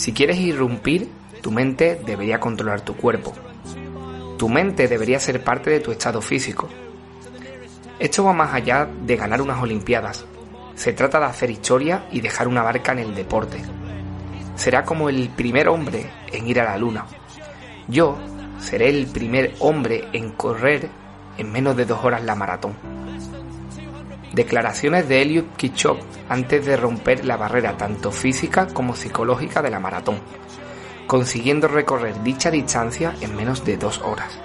Si quieres irrumpir, tu mente debería controlar tu cuerpo. Tu mente debería ser parte de tu estado físico. Esto va más allá de ganar unas Olimpiadas. Se trata de hacer historia y dejar una barca en el deporte. Será como el primer hombre en ir a la luna. Yo seré el primer hombre en correr en menos de dos horas la maratón. Declaraciones de Eliud Kichop antes de romper la barrera tanto física como psicológica de la maratón, consiguiendo recorrer dicha distancia en menos de dos horas.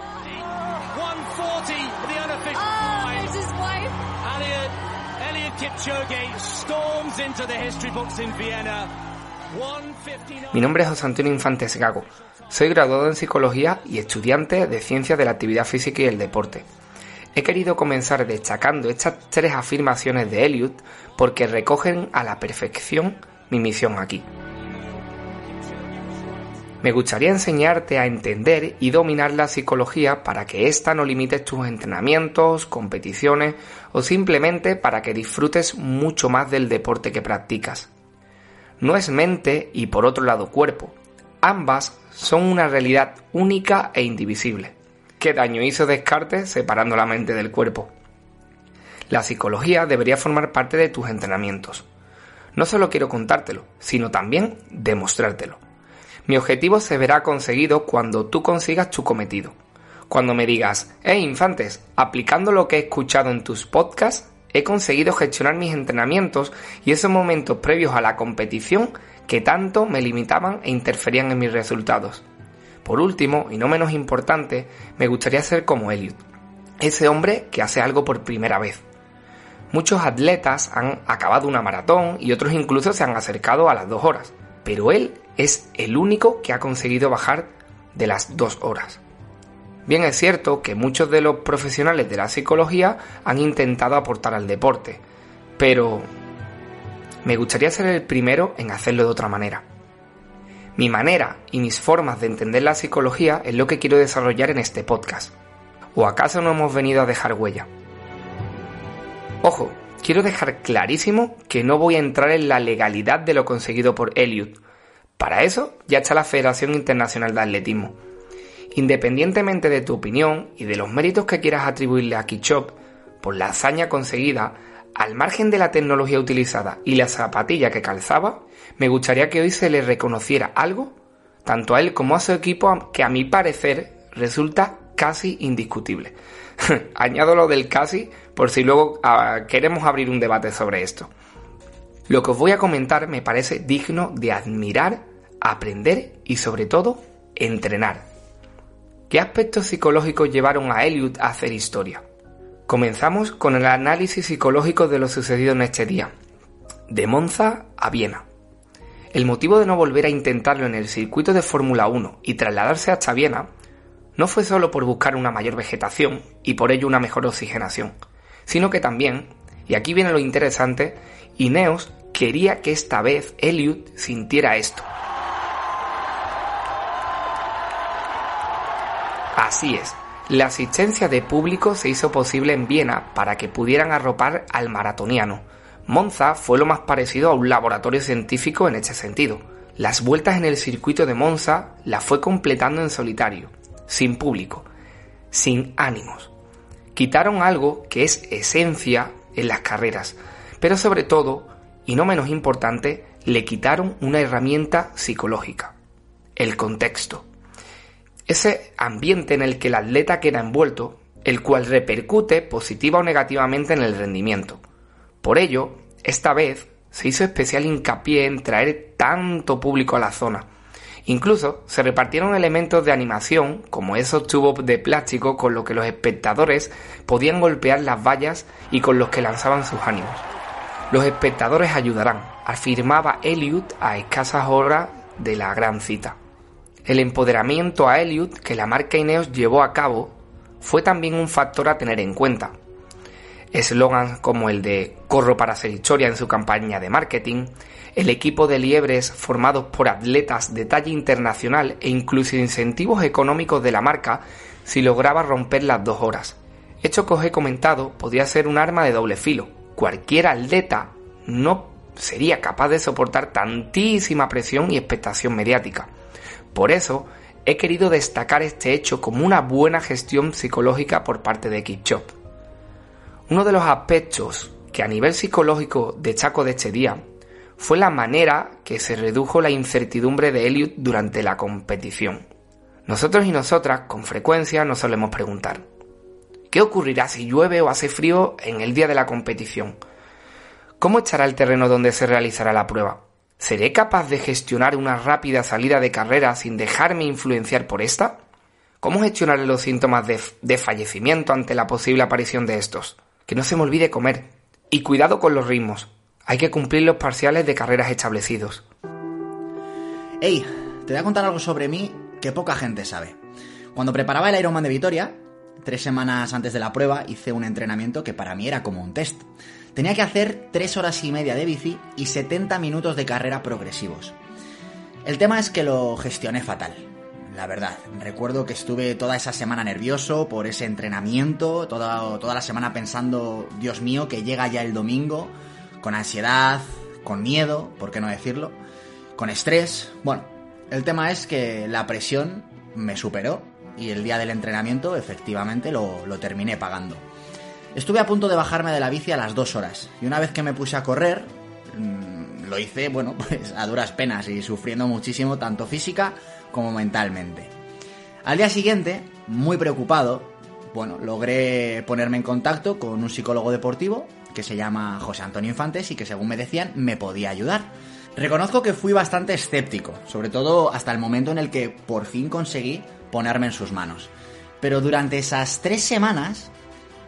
Mi nombre es José Antonio Infantes Gago. Soy graduado en psicología y estudiante de ciencias de la actividad física y el deporte. He querido comenzar destacando estas tres afirmaciones de Eliot porque recogen a la perfección mi misión aquí. Me gustaría enseñarte a entender y dominar la psicología para que ésta no limite tus entrenamientos, competiciones o simplemente para que disfrutes mucho más del deporte que practicas. No es mente y por otro lado cuerpo. Ambas son una realidad única e indivisible qué daño hizo Descartes separando la mente del cuerpo. La psicología debería formar parte de tus entrenamientos. No solo quiero contártelo, sino también demostrártelo. Mi objetivo se verá conseguido cuando tú consigas tu cometido. Cuando me digas, hey infantes, aplicando lo que he escuchado en tus podcasts, he conseguido gestionar mis entrenamientos y esos momentos previos a la competición que tanto me limitaban e interferían en mis resultados. Por último, y no menos importante, me gustaría ser como Elliot, ese hombre que hace algo por primera vez. Muchos atletas han acabado una maratón y otros incluso se han acercado a las dos horas, pero él es el único que ha conseguido bajar de las dos horas. Bien es cierto que muchos de los profesionales de la psicología han intentado aportar al deporte, pero me gustaría ser el primero en hacerlo de otra manera. Mi manera y mis formas de entender la psicología es lo que quiero desarrollar en este podcast. ¿O acaso no hemos venido a dejar huella? Ojo, quiero dejar clarísimo que no voy a entrar en la legalidad de lo conseguido por Elliot. Para eso ya está la Federación Internacional de Atletismo. Independientemente de tu opinión y de los méritos que quieras atribuirle a Kichop por la hazaña conseguida, al margen de la tecnología utilizada y la zapatilla que calzaba, me gustaría que hoy se le reconociera algo, tanto a él como a su equipo, que a mi parecer resulta casi indiscutible. Añado lo del casi por si luego ah, queremos abrir un debate sobre esto. Lo que os voy a comentar me parece digno de admirar, aprender y sobre todo entrenar. ¿Qué aspectos psicológicos llevaron a Elliot a hacer historia? Comenzamos con el análisis psicológico de lo sucedido en este día, de Monza a Viena. El motivo de no volver a intentarlo en el circuito de Fórmula 1 y trasladarse hasta Viena no fue solo por buscar una mayor vegetación y por ello una mejor oxigenación, sino que también, y aquí viene lo interesante, Ineos quería que esta vez Elliot sintiera esto. Así es, la asistencia de público se hizo posible en Viena para que pudieran arropar al maratoniano. Monza fue lo más parecido a un laboratorio científico en este sentido. Las vueltas en el circuito de Monza las fue completando en solitario, sin público, sin ánimos. Quitaron algo que es esencia en las carreras, pero sobre todo, y no menos importante, le quitaron una herramienta psicológica, el contexto. Ese ambiente en el que el atleta queda envuelto, el cual repercute positiva o negativamente en el rendimiento. Por ello, esta vez se hizo especial hincapié en traer tanto público a la zona. Incluso se repartieron elementos de animación, como esos tubos de plástico con los que los espectadores podían golpear las vallas y con los que lanzaban sus ánimos. Los espectadores ayudarán, afirmaba Elliot a escasas horas de la gran cita. El empoderamiento a Elliot que la marca Ineos llevó a cabo fue también un factor a tener en cuenta, Eslogans como el de Corro para hacer historia en su campaña de marketing, el equipo de liebres formados por atletas de talla internacional e incluso incentivos económicos de la marca si lograba romper las dos horas. Hecho que os he comentado podía ser un arma de doble filo. Cualquier atleta no sería capaz de soportar tantísima presión y expectación mediática. Por eso he querido destacar este hecho como una buena gestión psicológica por parte de Kipchop. Uno de los aspectos que a nivel psicológico destaco de este día fue la manera que se redujo la incertidumbre de Elliot durante la competición. Nosotros y nosotras con frecuencia nos solemos preguntar, ¿qué ocurrirá si llueve o hace frío en el día de la competición? ¿Cómo estará el terreno donde se realizará la prueba? ¿Seré capaz de gestionar una rápida salida de carrera sin dejarme influenciar por esta? ¿Cómo gestionaré los síntomas de, de fallecimiento ante la posible aparición de estos? que no se me olvide comer. Y cuidado con los ritmos. Hay que cumplir los parciales de carreras establecidos. Hey, te voy a contar algo sobre mí que poca gente sabe. Cuando preparaba el Ironman de Vitoria, tres semanas antes de la prueba, hice un entrenamiento que para mí era como un test. Tenía que hacer tres horas y media de bici y 70 minutos de carrera progresivos. El tema es que lo gestioné fatal la verdad. Recuerdo que estuve toda esa semana nervioso por ese entrenamiento, toda, toda la semana pensando, Dios mío, que llega ya el domingo, con ansiedad, con miedo, ¿por qué no decirlo? Con estrés. Bueno, el tema es que la presión me superó y el día del entrenamiento efectivamente lo, lo terminé pagando. Estuve a punto de bajarme de la bici a las dos horas y una vez que me puse a correr, mm, lo hice, bueno, pues a duras penas y sufriendo muchísimo, tanto física como mentalmente. Al día siguiente, muy preocupado, bueno, logré ponerme en contacto con un psicólogo deportivo que se llama José Antonio Infantes y que según me decían me podía ayudar. Reconozco que fui bastante escéptico, sobre todo hasta el momento en el que por fin conseguí ponerme en sus manos. Pero durante esas tres semanas,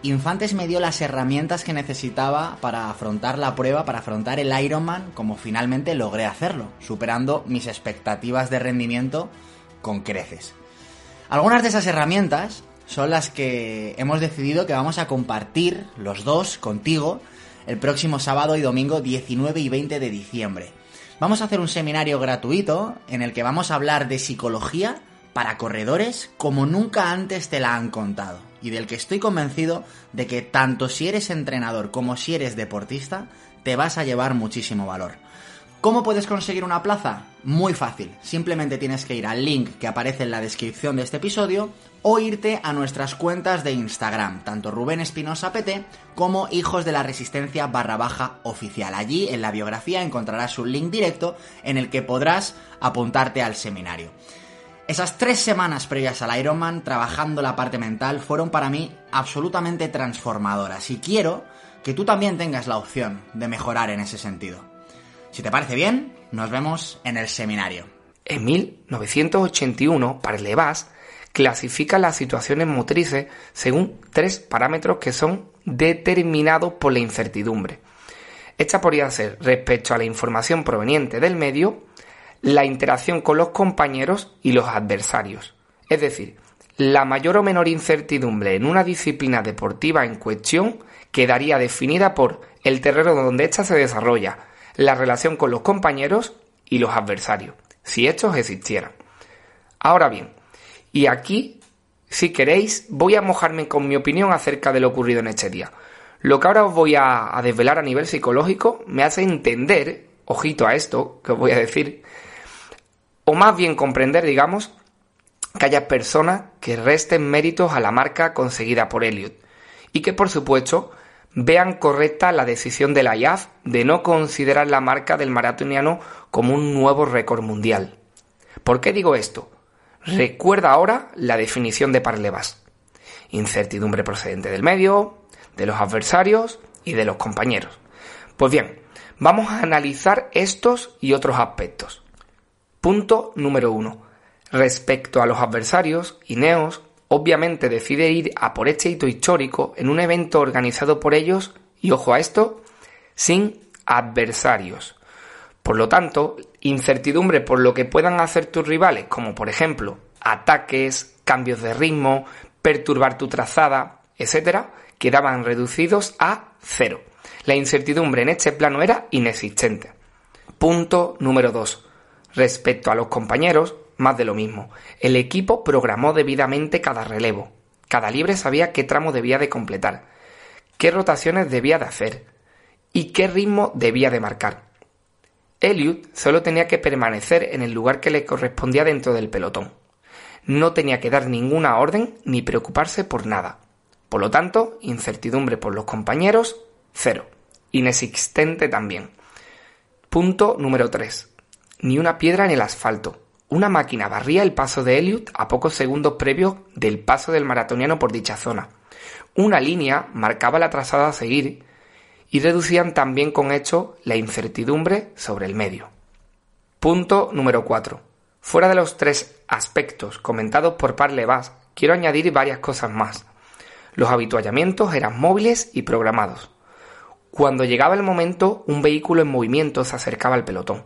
Infantes me dio las herramientas que necesitaba para afrontar la prueba, para afrontar el Ironman, como finalmente logré hacerlo, superando mis expectativas de rendimiento con creces. Algunas de esas herramientas son las que hemos decidido que vamos a compartir los dos contigo el próximo sábado y domingo 19 y 20 de diciembre. Vamos a hacer un seminario gratuito en el que vamos a hablar de psicología para corredores como nunca antes te la han contado y del que estoy convencido de que tanto si eres entrenador como si eres deportista, te vas a llevar muchísimo valor. ¿Cómo puedes conseguir una plaza? Muy fácil, simplemente tienes que ir al link que aparece en la descripción de este episodio o irte a nuestras cuentas de Instagram, tanto Rubén Espinosa PT como Hijos de la Resistencia barra oficial. Allí en la biografía encontrarás un link directo en el que podrás apuntarte al seminario. Esas tres semanas previas al Ironman, trabajando la parte mental, fueron para mí absolutamente transformadoras y quiero que tú también tengas la opción de mejorar en ese sentido. Si te parece bien, nos vemos en el seminario. En 1981, Parlevas clasifica las situaciones motrices según tres parámetros que son determinados por la incertidumbre. Esta podría ser respecto a la información proveniente del medio, la interacción con los compañeros y los adversarios. Es decir, la mayor o menor incertidumbre en una disciplina deportiva en cuestión quedaría definida por el terreno donde ésta se desarrolla, la relación con los compañeros y los adversarios, si estos existieran. Ahora bien, y aquí, si queréis, voy a mojarme con mi opinión acerca de lo ocurrido en este día. Lo que ahora os voy a, a desvelar a nivel psicológico me hace entender, ojito a esto que os voy a decir, o más bien comprender, digamos, que haya personas que resten méritos a la marca conseguida por Elliot y que por supuesto vean correcta la decisión de la IAF de no considerar la marca del maratoniano como un nuevo récord mundial. ¿Por qué digo esto? Recuerda ahora la definición de Parlevas. Incertidumbre procedente del medio, de los adversarios y de los compañeros. Pues bien, vamos a analizar estos y otros aspectos. Punto número uno. Respecto a los adversarios, Ineos obviamente decide ir a por este hito histórico en un evento organizado por ellos, y ojo a esto, sin adversarios. Por lo tanto, incertidumbre por lo que puedan hacer tus rivales, como por ejemplo ataques, cambios de ritmo, perturbar tu trazada, etc., quedaban reducidos a cero. La incertidumbre en este plano era inexistente. Punto número 2. Respecto a los compañeros, más de lo mismo. El equipo programó debidamente cada relevo. Cada libre sabía qué tramo debía de completar, qué rotaciones debía de hacer y qué ritmo debía de marcar. Elliot solo tenía que permanecer en el lugar que le correspondía dentro del pelotón. No tenía que dar ninguna orden ni preocuparse por nada. Por lo tanto, incertidumbre por los compañeros, cero. Inexistente también. Punto número 3. Ni una piedra en el asfalto. Una máquina barría el paso de Elliot a pocos segundos previos del paso del maratoniano por dicha zona. Una línea marcaba la trazada a seguir y reducían también con hecho la incertidumbre sobre el medio. Punto número 4. Fuera de los tres aspectos comentados por Parlevas, quiero añadir varias cosas más. Los habituallamientos eran móviles y programados. Cuando llegaba el momento, un vehículo en movimiento se acercaba al pelotón.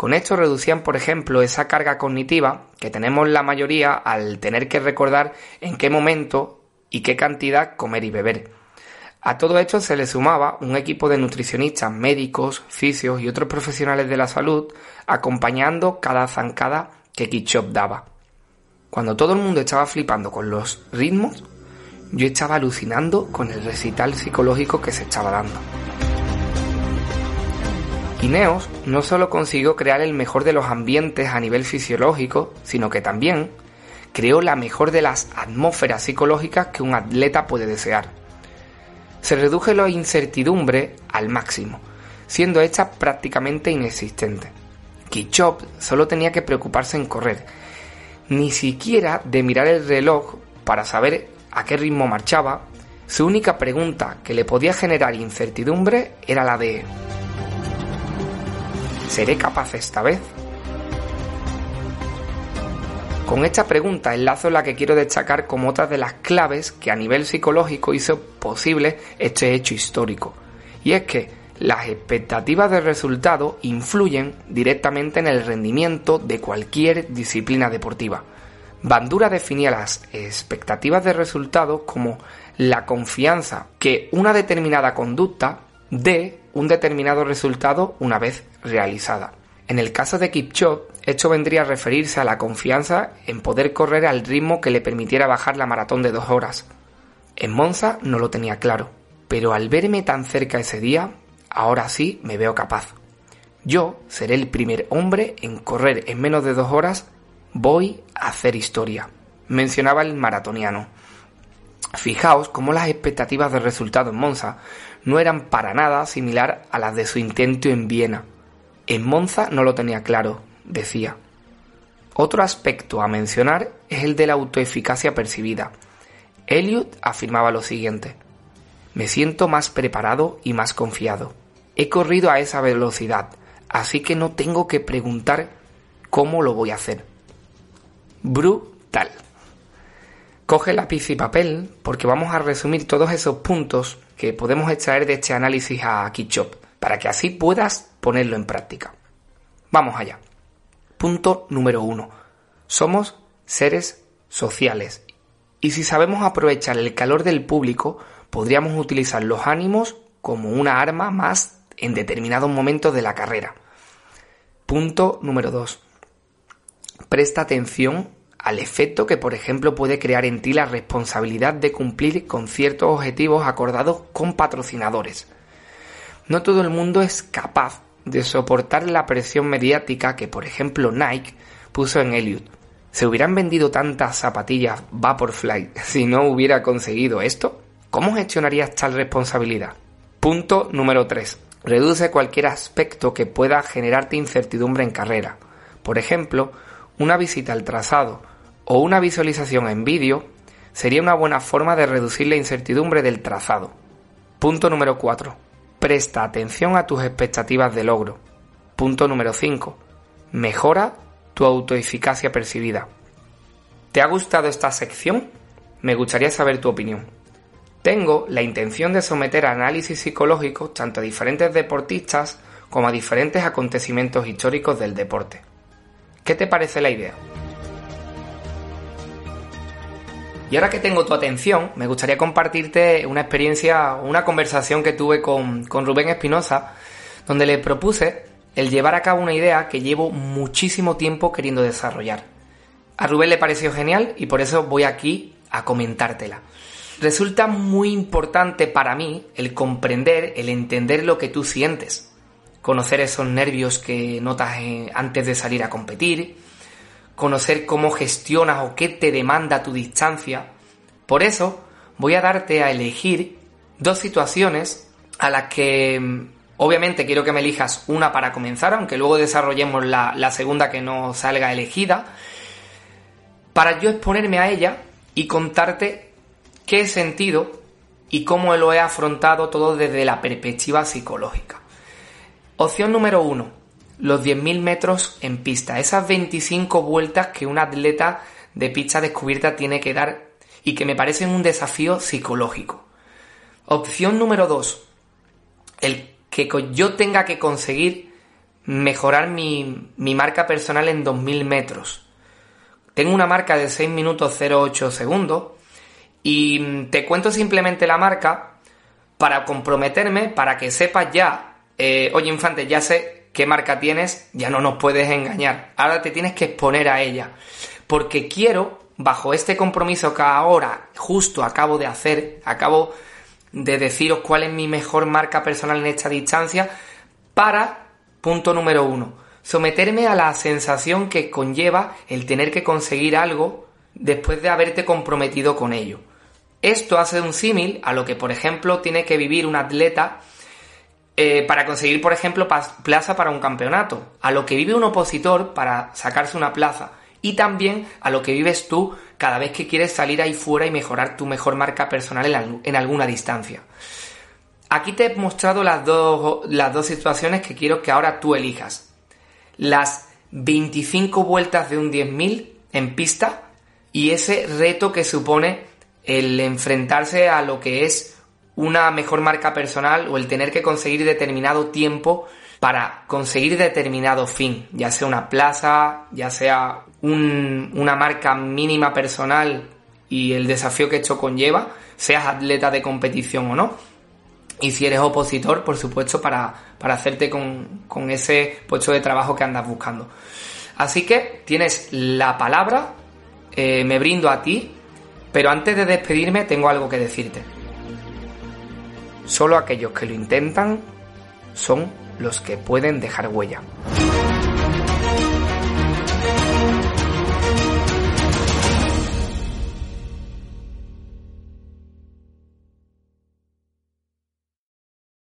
Con esto reducían, por ejemplo, esa carga cognitiva que tenemos la mayoría al tener que recordar en qué momento y qué cantidad comer y beber. A todo esto se le sumaba un equipo de nutricionistas, médicos, fisios y otros profesionales de la salud acompañando cada zancada que Kitchop daba. Cuando todo el mundo estaba flipando con los ritmos, yo estaba alucinando con el recital psicológico que se estaba dando. Ineos no solo consiguió crear el mejor de los ambientes a nivel fisiológico, sino que también creó la mejor de las atmósferas psicológicas que un atleta puede desear se redujo la incertidumbre al máximo, siendo esta prácticamente inexistente. Kichop solo tenía que preocuparse en correr, ni siquiera de mirar el reloj para saber a qué ritmo marchaba. Su única pregunta que le podía generar incertidumbre era la de ¿Seré capaz esta vez? Con esta pregunta enlazo la que quiero destacar como otra de las claves que a nivel psicológico hizo posible este hecho histórico. Y es que las expectativas de resultado influyen directamente en el rendimiento de cualquier disciplina deportiva. Bandura definía las expectativas de resultado como la confianza que una determinada conducta dé un determinado resultado una vez realizada. En el caso de Kipchoge, esto vendría a referirse a la confianza en poder correr al ritmo que le permitiera bajar la maratón de dos horas. En Monza no lo tenía claro, pero al verme tan cerca ese día, ahora sí me veo capaz. Yo seré el primer hombre en correr en menos de dos horas, voy a hacer historia, mencionaba el maratoniano. Fijaos cómo las expectativas de resultado en Monza no eran para nada similar a las de su intento en Viena. En Monza no lo tenía claro, decía. Otro aspecto a mencionar es el de la autoeficacia percibida. Elliot afirmaba lo siguiente. Me siento más preparado y más confiado. He corrido a esa velocidad, así que no tengo que preguntar cómo lo voy a hacer. Brutal. Coge lápiz y papel porque vamos a resumir todos esos puntos que podemos extraer de este análisis a Kitchop para que así puedas ponerlo en práctica. Vamos allá. Punto número uno. Somos seres sociales y si sabemos aprovechar el calor del público, podríamos utilizar los ánimos como una arma más en determinados momentos de la carrera. Punto número 2. Presta atención al efecto que, por ejemplo, puede crear en ti la responsabilidad de cumplir con ciertos objetivos acordados con patrocinadores. No todo el mundo es capaz de soportar la presión mediática que, por ejemplo, Nike puso en Elliot. ¿Se hubieran vendido tantas zapatillas Vaporfly si no hubiera conseguido esto? ¿Cómo gestionarías tal responsabilidad? Punto número 3. Reduce cualquier aspecto que pueda generarte incertidumbre en carrera. Por ejemplo, una visita al trazado o una visualización en vídeo sería una buena forma de reducir la incertidumbre del trazado. Punto número 4. Presta atención a tus expectativas de logro. Punto número 5. Mejora tu autoeficacia percibida. ¿Te ha gustado esta sección? Me gustaría saber tu opinión. Tengo la intención de someter a análisis psicológicos tanto a diferentes deportistas como a diferentes acontecimientos históricos del deporte. ¿Qué te parece la idea? Y ahora que tengo tu atención, me gustaría compartirte una experiencia, una conversación que tuve con, Rubén Espinosa, donde le propuse el llevar a cabo una idea que llevo muchísimo tiempo queriendo desarrollar. A Rubén le pareció genial y por eso voy aquí a comentártela. Resulta muy importante para mí el comprender, el entender lo que tú sientes, conocer esos nervios que notas eh, antes de salir a competir, conocer cómo gestionas o qué te demanda tu distancia. Por eso voy a darte a elegir dos situaciones a las que mm, obviamente quiero que me elijas una para comenzar, aunque luego desarrollemos la, la segunda que no salga elegida, para yo exponerme a ella y contarte qué he sentido y cómo lo he afrontado todo desde la perspectiva psicológica. Opción número uno, los 10.000 metros en pista, esas 25 vueltas que un atleta de pista descubierta tiene que dar y que me parecen un desafío psicológico. Opción número 2, el que yo tenga que conseguir mejorar mi, mi marca personal en 2.000 metros. Tengo una marca de 6 minutos 08 segundos y te cuento simplemente la marca para comprometerme, para que sepas ya, eh, oye infante, ya sé qué marca tienes, ya no nos puedes engañar. Ahora te tienes que exponer a ella. Porque quiero, bajo este compromiso que ahora justo acabo de hacer, acabo de deciros cuál es mi mejor marca personal en esta distancia, para, punto número uno, someterme a la sensación que conlleva el tener que conseguir algo después de haberte comprometido con ello. Esto hace un símil a lo que, por ejemplo, tiene que vivir un atleta eh, para conseguir, por ejemplo, plaza para un campeonato, a lo que vive un opositor para sacarse una plaza y también a lo que vives tú cada vez que quieres salir ahí fuera y mejorar tu mejor marca personal en, alguna distancia. Aquí te he mostrado las dos, las dos situaciones que quiero que ahora tú elijas. Las 25 vueltas de un 10.000 en pista y ese reto que supone el enfrentarse a lo que es una mejor marca personal o el tener que conseguir determinado tiempo para conseguir determinado fin, ya sea una plaza, ya sea una marca mínima personal y el desafío que esto conlleva, seas atleta de competición o no. Y si eres opositor, por supuesto, para, hacerte con, ese puesto de trabajo que andas buscando. Así que tienes la palabra, eh, me brindo a ti, pero antes de despedirme tengo algo que decirte. Solo aquellos que lo intentan son los que pueden dejar huella.